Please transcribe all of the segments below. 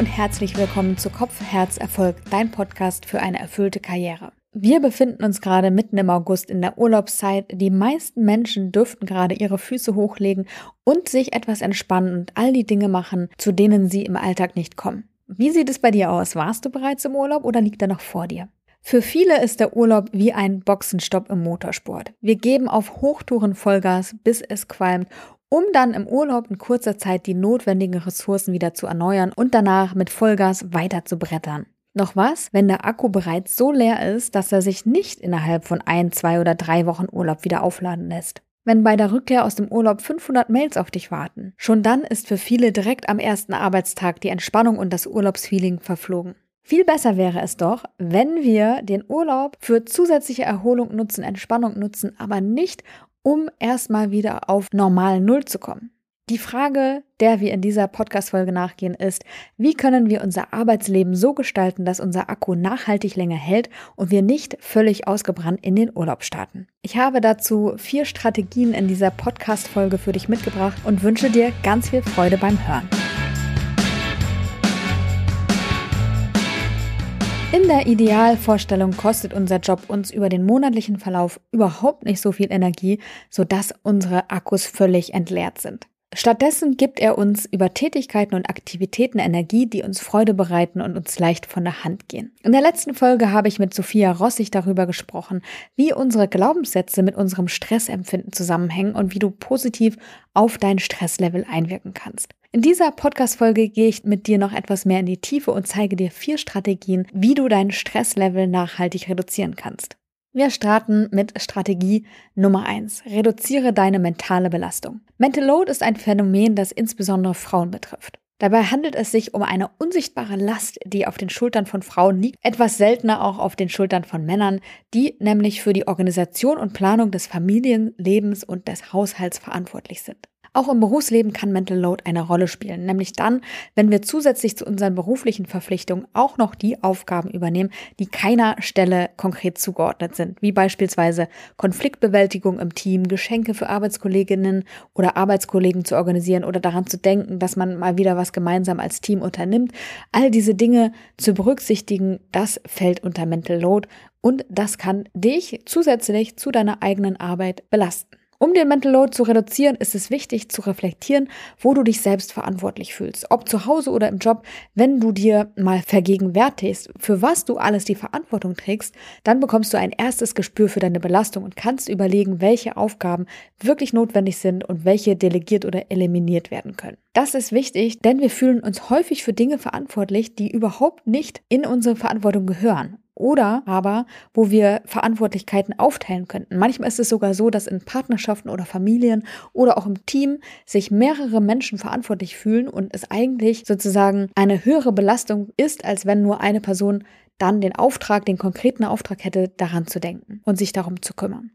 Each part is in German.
und herzlich willkommen zu Kopf, Herz, Erfolg, dein Podcast für eine erfüllte Karriere. Wir befinden uns gerade mitten im August in der Urlaubszeit. Die meisten Menschen dürften gerade ihre Füße hochlegen und sich etwas entspannen und all die Dinge machen, zu denen sie im Alltag nicht kommen. Wie sieht es bei dir aus? Warst du bereits im Urlaub oder liegt er noch vor dir? Für viele ist der Urlaub wie ein Boxenstopp im Motorsport. Wir geben auf Hochtouren Vollgas, bis es qualmt um dann im Urlaub in kurzer Zeit die notwendigen Ressourcen wieder zu erneuern und danach mit Vollgas weiter zu brettern. Noch was, wenn der Akku bereits so leer ist, dass er sich nicht innerhalb von ein, zwei oder drei Wochen Urlaub wieder aufladen lässt. Wenn bei der Rückkehr aus dem Urlaub 500 Mails auf dich warten, schon dann ist für viele direkt am ersten Arbeitstag die Entspannung und das Urlaubsfeeling verflogen. Viel besser wäre es doch, wenn wir den Urlaub für zusätzliche Erholung nutzen, Entspannung nutzen, aber nicht um erstmal wieder auf normal Null zu kommen. Die Frage, der wir in dieser Podcast-Folge nachgehen, ist, wie können wir unser Arbeitsleben so gestalten, dass unser Akku nachhaltig länger hält und wir nicht völlig ausgebrannt in den Urlaub starten? Ich habe dazu vier Strategien in dieser Podcast-Folge für dich mitgebracht und wünsche dir ganz viel Freude beim Hören. In der Idealvorstellung kostet unser Job uns über den monatlichen Verlauf überhaupt nicht so viel Energie, sodass unsere Akkus völlig entleert sind. Stattdessen gibt er uns über Tätigkeiten und Aktivitäten Energie, die uns Freude bereiten und uns leicht von der Hand gehen. In der letzten Folge habe ich mit Sophia Rossig darüber gesprochen, wie unsere Glaubenssätze mit unserem Stressempfinden zusammenhängen und wie du positiv auf dein Stresslevel einwirken kannst. In dieser Podcast-Folge gehe ich mit dir noch etwas mehr in die Tiefe und zeige dir vier Strategien, wie du dein Stresslevel nachhaltig reduzieren kannst. Wir starten mit Strategie Nummer eins: Reduziere deine mentale Belastung. Mental Load ist ein Phänomen, das insbesondere Frauen betrifft. Dabei handelt es sich um eine unsichtbare Last, die auf den Schultern von Frauen liegt, etwas seltener auch auf den Schultern von Männern, die nämlich für die Organisation und Planung des Familienlebens und des Haushalts verantwortlich sind. Auch im Berufsleben kann Mental Load eine Rolle spielen, nämlich dann, wenn wir zusätzlich zu unseren beruflichen Verpflichtungen auch noch die Aufgaben übernehmen, die keiner Stelle konkret zugeordnet sind, wie beispielsweise Konfliktbewältigung im Team, Geschenke für Arbeitskolleginnen oder Arbeitskollegen zu organisieren oder daran zu denken, dass man mal wieder was gemeinsam als Team unternimmt. All diese Dinge zu berücksichtigen, das fällt unter Mental Load und das kann dich zusätzlich zu deiner eigenen Arbeit belasten. Um den Mental Load zu reduzieren, ist es wichtig zu reflektieren, wo du dich selbst verantwortlich fühlst. Ob zu Hause oder im Job, wenn du dir mal vergegenwärtigst, für was du alles die Verantwortung trägst, dann bekommst du ein erstes Gespür für deine Belastung und kannst überlegen, welche Aufgaben wirklich notwendig sind und welche delegiert oder eliminiert werden können. Das ist wichtig, denn wir fühlen uns häufig für Dinge verantwortlich, die überhaupt nicht in unsere Verantwortung gehören oder aber, wo wir Verantwortlichkeiten aufteilen könnten. Manchmal ist es sogar so, dass in Partnerschaften oder Familien oder auch im Team sich mehrere Menschen verantwortlich fühlen und es eigentlich sozusagen eine höhere Belastung ist, als wenn nur eine Person dann den Auftrag, den konkreten Auftrag hätte, daran zu denken und sich darum zu kümmern.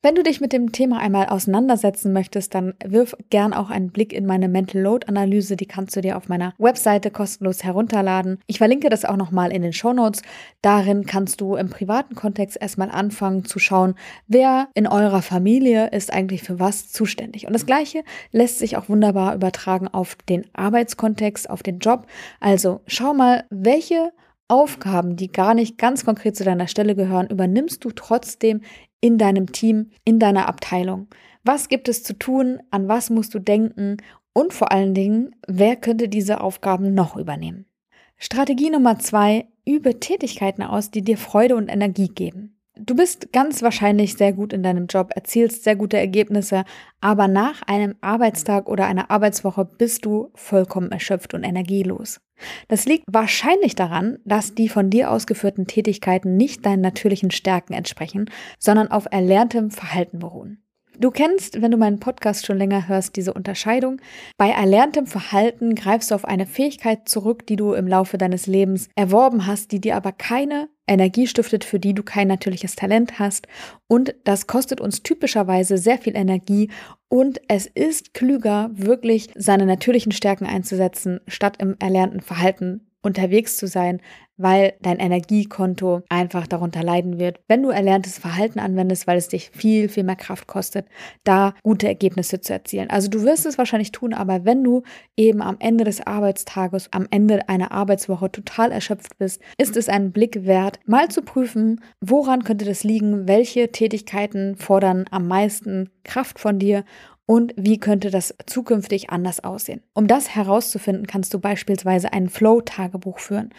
Wenn du dich mit dem Thema einmal auseinandersetzen möchtest, dann wirf gern auch einen Blick in meine Mental Load Analyse. Die kannst du dir auf meiner Webseite kostenlos herunterladen. Ich verlinke das auch nochmal in den Show Notes. Darin kannst du im privaten Kontext erstmal anfangen zu schauen, wer in eurer Familie ist eigentlich für was zuständig. Und das Gleiche lässt sich auch wunderbar übertragen auf den Arbeitskontext, auf den Job. Also schau mal, welche Aufgaben, die gar nicht ganz konkret zu deiner Stelle gehören, übernimmst du trotzdem in deinem Team, in deiner Abteilung? Was gibt es zu tun? An was musst du denken? Und vor allen Dingen, wer könnte diese Aufgaben noch übernehmen? Strategie Nummer zwei, übe Tätigkeiten aus, die dir Freude und Energie geben. Du bist ganz wahrscheinlich sehr gut in deinem Job, erzielst sehr gute Ergebnisse, aber nach einem Arbeitstag oder einer Arbeitswoche bist du vollkommen erschöpft und energielos. Das liegt wahrscheinlich daran, dass die von dir ausgeführten Tätigkeiten nicht deinen natürlichen Stärken entsprechen, sondern auf erlerntem Verhalten beruhen. Du kennst, wenn du meinen Podcast schon länger hörst, diese Unterscheidung. Bei erlerntem Verhalten greifst du auf eine Fähigkeit zurück, die du im Laufe deines Lebens erworben hast, die dir aber keine Energie stiftet, für die du kein natürliches Talent hast. Und das kostet uns typischerweise sehr viel Energie. Und es ist klüger, wirklich seine natürlichen Stärken einzusetzen, statt im erlernten Verhalten unterwegs zu sein, weil dein Energiekonto einfach darunter leiden wird, wenn du erlerntes Verhalten anwendest, weil es dich viel, viel mehr Kraft kostet, da gute Ergebnisse zu erzielen. Also du wirst es wahrscheinlich tun, aber wenn du eben am Ende des Arbeitstages, am Ende einer Arbeitswoche total erschöpft bist, ist es einen Blick wert, mal zu prüfen, woran könnte das liegen, welche Tätigkeiten fordern am meisten Kraft von dir und wie könnte das zukünftig anders aussehen. Um das herauszufinden, kannst du beispielsweise ein Flow-Tagebuch führen,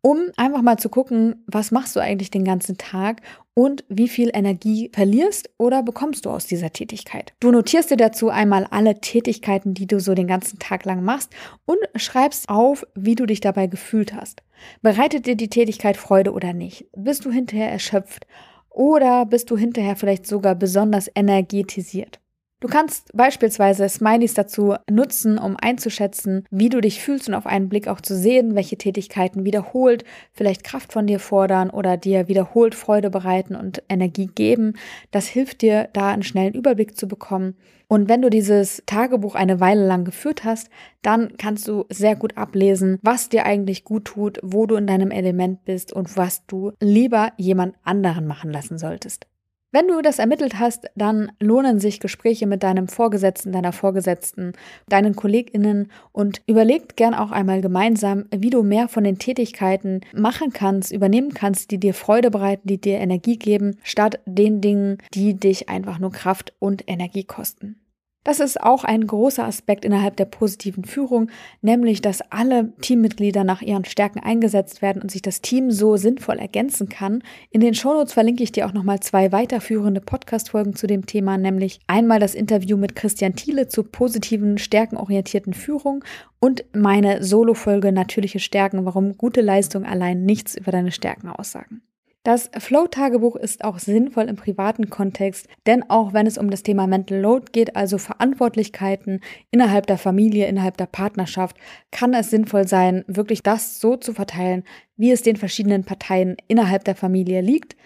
um einfach mal zu gucken, was machst du eigentlich den ganzen Tag und wie viel Energie verlierst oder bekommst du aus dieser Tätigkeit. Du notierst dir dazu einmal alle Tätigkeiten, die du so den ganzen Tag lang machst und schreibst auf, wie du dich dabei gefühlt hast. Bereitet dir die Tätigkeit Freude oder nicht? Bist du hinterher erschöpft? Oder bist du hinterher vielleicht sogar besonders energetisiert? Du kannst beispielsweise Smileys dazu nutzen, um einzuschätzen, wie du dich fühlst und auf einen Blick auch zu sehen, welche Tätigkeiten wiederholt vielleicht Kraft von dir fordern oder dir wiederholt Freude bereiten und Energie geben. Das hilft dir, da einen schnellen Überblick zu bekommen. Und wenn du dieses Tagebuch eine Weile lang geführt hast, dann kannst du sehr gut ablesen, was dir eigentlich gut tut, wo du in deinem Element bist und was du lieber jemand anderen machen lassen solltest. Wenn du das ermittelt hast, dann lohnen sich Gespräche mit deinem Vorgesetzten, deiner Vorgesetzten, deinen KollegInnen und überlegt gern auch einmal gemeinsam, wie du mehr von den Tätigkeiten machen kannst, übernehmen kannst, die dir Freude bereiten, die dir Energie geben, statt den Dingen, die dich einfach nur Kraft und Energie kosten. Das ist auch ein großer Aspekt innerhalb der positiven Führung, nämlich dass alle Teammitglieder nach ihren Stärken eingesetzt werden und sich das Team so sinnvoll ergänzen kann. In den Shownotes verlinke ich dir auch nochmal zwei weiterführende Podcast-Folgen zu dem Thema, nämlich einmal das Interview mit Christian Thiele zur positiven, stärkenorientierten Führung und meine Solo-Folge Natürliche Stärken, warum gute Leistung allein nichts über deine Stärken aussagen. Das Flow-Tagebuch ist auch sinnvoll im privaten Kontext, denn auch wenn es um das Thema Mental Load geht, also Verantwortlichkeiten innerhalb der Familie, innerhalb der Partnerschaft, kann es sinnvoll sein, wirklich das so zu verteilen, wie es den verschiedenen Parteien innerhalb der Familie liegt.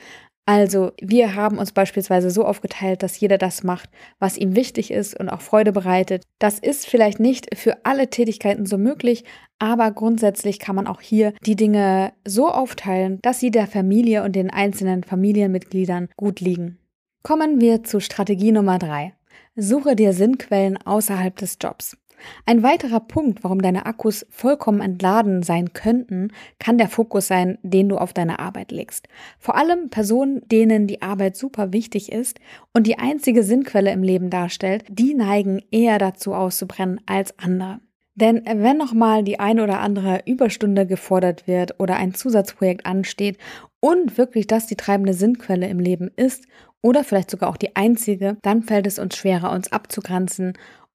Also wir haben uns beispielsweise so aufgeteilt, dass jeder das macht, was ihm wichtig ist und auch Freude bereitet. Das ist vielleicht nicht für alle Tätigkeiten so möglich, aber grundsätzlich kann man auch hier die Dinge so aufteilen, dass sie der Familie und den einzelnen Familienmitgliedern gut liegen. Kommen wir zu Strategie Nummer drei: Suche dir Sinnquellen außerhalb des Jobs. Ein weiterer Punkt, warum deine Akkus vollkommen entladen sein könnten, kann der Fokus sein, den du auf deine Arbeit legst. Vor allem Personen, denen die Arbeit super wichtig ist und die einzige Sinnquelle im Leben darstellt, die neigen eher dazu auszubrennen als andere. Denn wenn nochmal die ein oder andere Überstunde gefordert wird oder ein Zusatzprojekt ansteht und wirklich das die treibende Sinnquelle im Leben ist oder vielleicht sogar auch die einzige, dann fällt es uns schwerer, uns abzugrenzen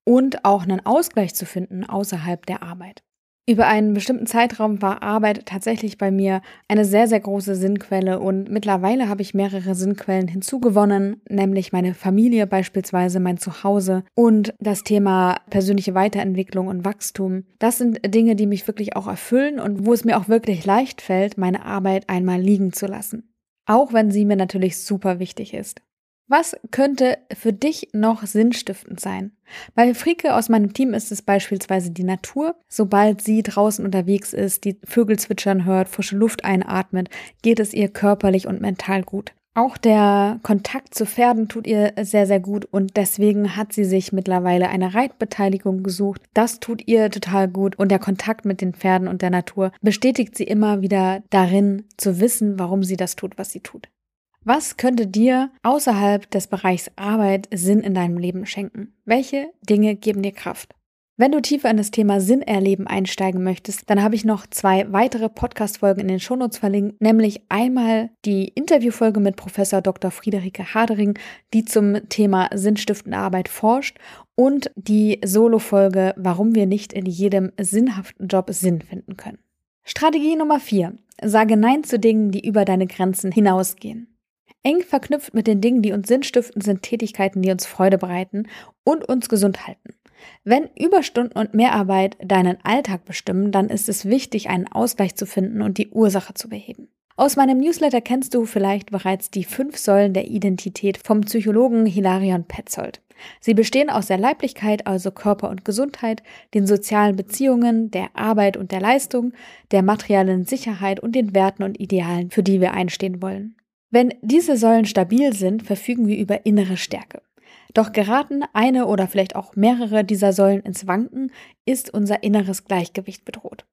und auch einen Ausgleich zu finden außerhalb der Arbeit. Über einen bestimmten Zeitraum war Arbeit tatsächlich bei mir eine sehr, sehr große Sinnquelle und mittlerweile habe ich mehrere Sinnquellen hinzugewonnen, nämlich meine Familie beispielsweise, mein Zuhause und das Thema persönliche Weiterentwicklung und Wachstum. Das sind Dinge, die mich wirklich auch erfüllen und wo es mir auch wirklich leicht fällt, meine Arbeit einmal liegen zu lassen. Auch wenn sie mir natürlich super wichtig ist. Was könnte für dich noch sinnstiftend sein? Bei Frieke aus meinem Team ist es beispielsweise die Natur. Sobald sie draußen unterwegs ist, die Vögel zwitschern hört, frische Luft einatmet, geht es ihr körperlich und mental gut. Auch der Kontakt zu Pferden tut ihr sehr, sehr gut und deswegen hat sie sich mittlerweile eine Reitbeteiligung gesucht. Das tut ihr total gut und der Kontakt mit den Pferden und der Natur bestätigt sie immer wieder darin zu wissen, warum sie das tut, was sie tut. Was könnte dir außerhalb des Bereichs Arbeit Sinn in deinem Leben schenken? Welche Dinge geben dir Kraft? Wenn du tiefer in das Thema Sinn erleben einsteigen möchtest, dann habe ich noch zwei weitere Podcast-Folgen in den Shownotes verlinkt, nämlich einmal die Interviewfolge mit Professor Dr. Friederike Hadering, die zum Thema sinnstiftende Arbeit forscht und die Solo-Folge, warum wir nicht in jedem sinnhaften Job Sinn finden können. Strategie Nummer vier: Sage Nein zu Dingen, die über deine Grenzen hinausgehen. Eng verknüpft mit den Dingen, die uns sinnstiften, sind Tätigkeiten, die uns Freude bereiten und uns gesund halten. Wenn Überstunden und Mehrarbeit deinen Alltag bestimmen, dann ist es wichtig, einen Ausgleich zu finden und die Ursache zu beheben. Aus meinem Newsletter kennst du vielleicht bereits die fünf Säulen der Identität vom Psychologen Hilarion Petzold. Sie bestehen aus der Leiblichkeit, also Körper und Gesundheit, den sozialen Beziehungen, der Arbeit und der Leistung, der materiellen Sicherheit und den Werten und Idealen, für die wir einstehen wollen. Wenn diese Säulen stabil sind, verfügen wir über innere Stärke. Doch geraten eine oder vielleicht auch mehrere dieser Säulen ins Wanken, ist unser inneres Gleichgewicht bedroht.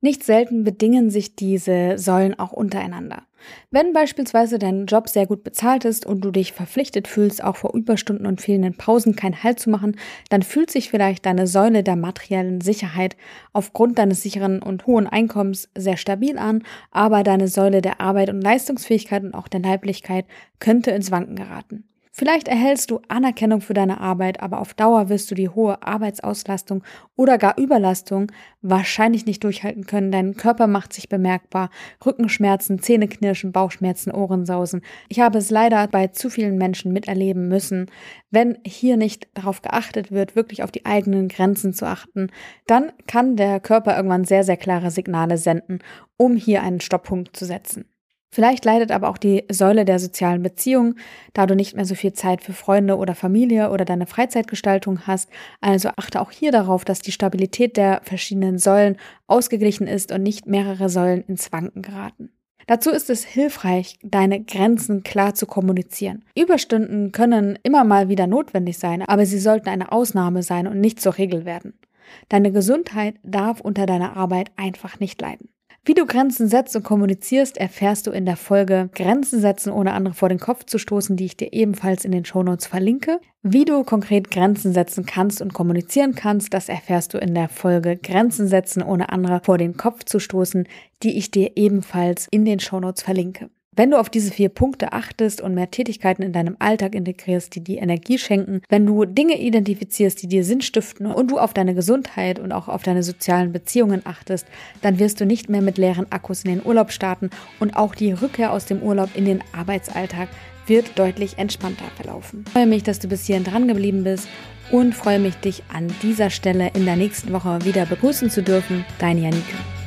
Nicht selten bedingen sich diese Säulen auch untereinander. Wenn beispielsweise dein Job sehr gut bezahlt ist und du dich verpflichtet fühlst, auch vor Überstunden und fehlenden Pausen keinen Halt zu machen, dann fühlt sich vielleicht deine Säule der materiellen Sicherheit aufgrund deines sicheren und hohen Einkommens sehr stabil an, aber deine Säule der Arbeit und Leistungsfähigkeit und auch der Leiblichkeit könnte ins Wanken geraten. Vielleicht erhältst du Anerkennung für deine Arbeit, aber auf Dauer wirst du die hohe Arbeitsauslastung oder gar Überlastung wahrscheinlich nicht durchhalten können. Dein Körper macht sich bemerkbar. Rückenschmerzen, Zähneknirschen, Bauchschmerzen, Ohrensausen. Ich habe es leider bei zu vielen Menschen miterleben müssen. Wenn hier nicht darauf geachtet wird, wirklich auf die eigenen Grenzen zu achten, dann kann der Körper irgendwann sehr, sehr klare Signale senden, um hier einen Stopppunkt zu setzen. Vielleicht leidet aber auch die Säule der sozialen Beziehung, da du nicht mehr so viel Zeit für Freunde oder Familie oder deine Freizeitgestaltung hast. Also achte auch hier darauf, dass die Stabilität der verschiedenen Säulen ausgeglichen ist und nicht mehrere Säulen ins Wanken geraten. Dazu ist es hilfreich, deine Grenzen klar zu kommunizieren. Überstunden können immer mal wieder notwendig sein, aber sie sollten eine Ausnahme sein und nicht zur Regel werden. Deine Gesundheit darf unter deiner Arbeit einfach nicht leiden. Wie du Grenzen setzt und kommunizierst, erfährst du in der Folge Grenzen setzen, ohne andere vor den Kopf zu stoßen, die ich dir ebenfalls in den Shownotes verlinke. Wie du konkret Grenzen setzen kannst und kommunizieren kannst, das erfährst du in der Folge Grenzen setzen, ohne andere vor den Kopf zu stoßen, die ich dir ebenfalls in den Shownotes verlinke. Wenn du auf diese vier Punkte achtest und mehr Tätigkeiten in deinem Alltag integrierst, die dir Energie schenken, wenn du Dinge identifizierst, die dir Sinn stiften und du auf deine Gesundheit und auch auf deine sozialen Beziehungen achtest, dann wirst du nicht mehr mit leeren Akkus in den Urlaub starten und auch die Rückkehr aus dem Urlaub in den Arbeitsalltag wird deutlich entspannter verlaufen. Ich freue mich, dass du bis hierhin dran geblieben bist und freue mich, dich an dieser Stelle in der nächsten Woche wieder begrüßen zu dürfen. Deine Janike.